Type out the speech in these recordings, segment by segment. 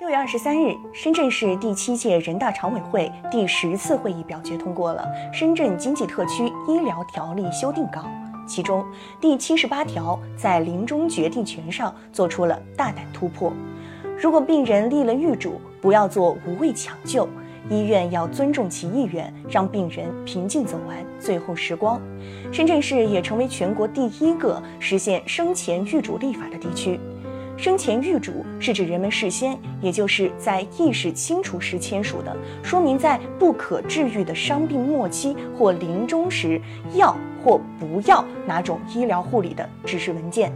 六月二十三日，深圳市第七届人大常委会第十次会议表决通过了《深圳经济特区医疗条例修订稿》，其中第七十八条在临终决定权上做出了大胆突破。如果病人立了预嘱，不要做无谓抢救，医院要尊重其意愿，让病人平静走完最后时光。深圳市也成为全国第一个实现生前预嘱立法的地区。生前预嘱是指人们事先，也就是在意识清楚时签署的，说明在不可治愈的伤病末期或临终时要或不要哪种医疗护理的指示文件。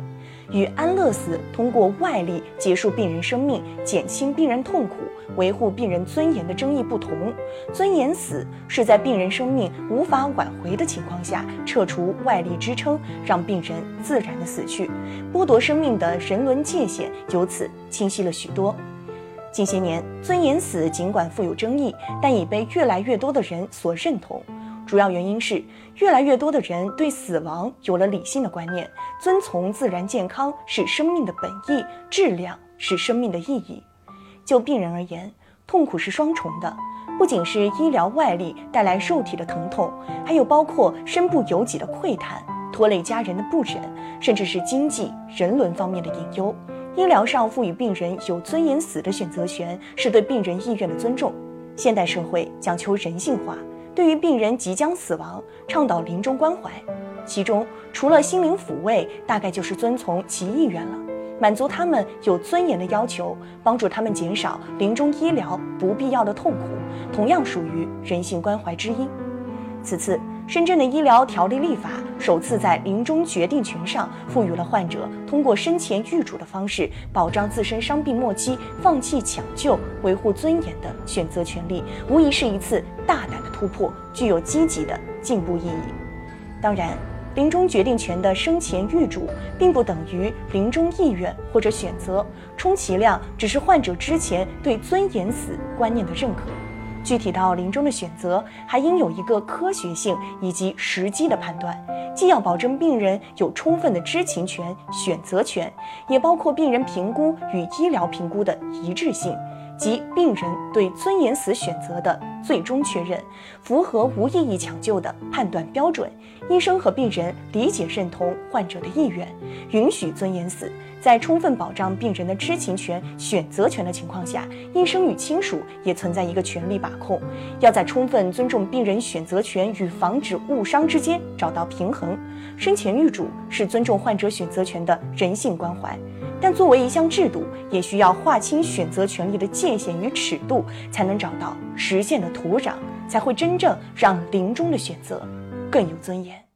与安乐死通过外力结束病人生命、减轻病人痛苦、维护病人尊严的争议不同，尊严死是在病人生命无法挽回的情况下，撤除外力支撑，让病人自然的死去，剥夺生命的人伦界限由此清晰了许多。近些年，尊严死尽管富有争议，但已被越来越多的人所认同。主要原因是，越来越多的人对死亡有了理性的观念，遵从自然健康是生命的本意，质量是生命的意义。就病人而言，痛苦是双重的，不仅是医疗外力带来肉体的疼痛，还有包括身不由己的喟叹、拖累家人的不忍，甚至是经济、人伦方面的隐忧。医疗上赋予病人有尊严死的选择权，是对病人意愿的尊重。现代社会讲求人性化。对于病人即将死亡，倡导临终关怀，其中除了心灵抚慰，大概就是遵从其意愿了，满足他们有尊严的要求，帮助他们减少临终医疗不必要的痛苦，同样属于人性关怀之一。此次，深圳的医疗条例立法首次在临终决定权上赋予了患者通过生前预嘱的方式，保障自身伤病末期放弃抢救、维护尊严的选择权利，无疑是一次大胆的。突破具有积极的进步意义。当然，临终决定权的生前预嘱并不等于临终意愿或者选择，充其量只是患者之前对尊严死观念的认可。具体到临终的选择，还应有一个科学性以及时机的判断，既要保证病人有充分的知情权、选择权，也包括病人评估与医疗评估的一致性。及病人对尊严死选择的最终确认，符合无意义抢救的判断标准。医生和病人理解认同患者的意愿，允许尊严死。在充分保障病人的知情权、选择权的情况下，医生与亲属也存在一个权力把控，要在充分尊重病人选择权与防止误伤之间找到平衡。生前预嘱是尊重患者选择权的人性关怀。但作为一项制度，也需要划清选择权利的界限与尺度，才能找到实现的土壤，才会真正让临终的选择更有尊严。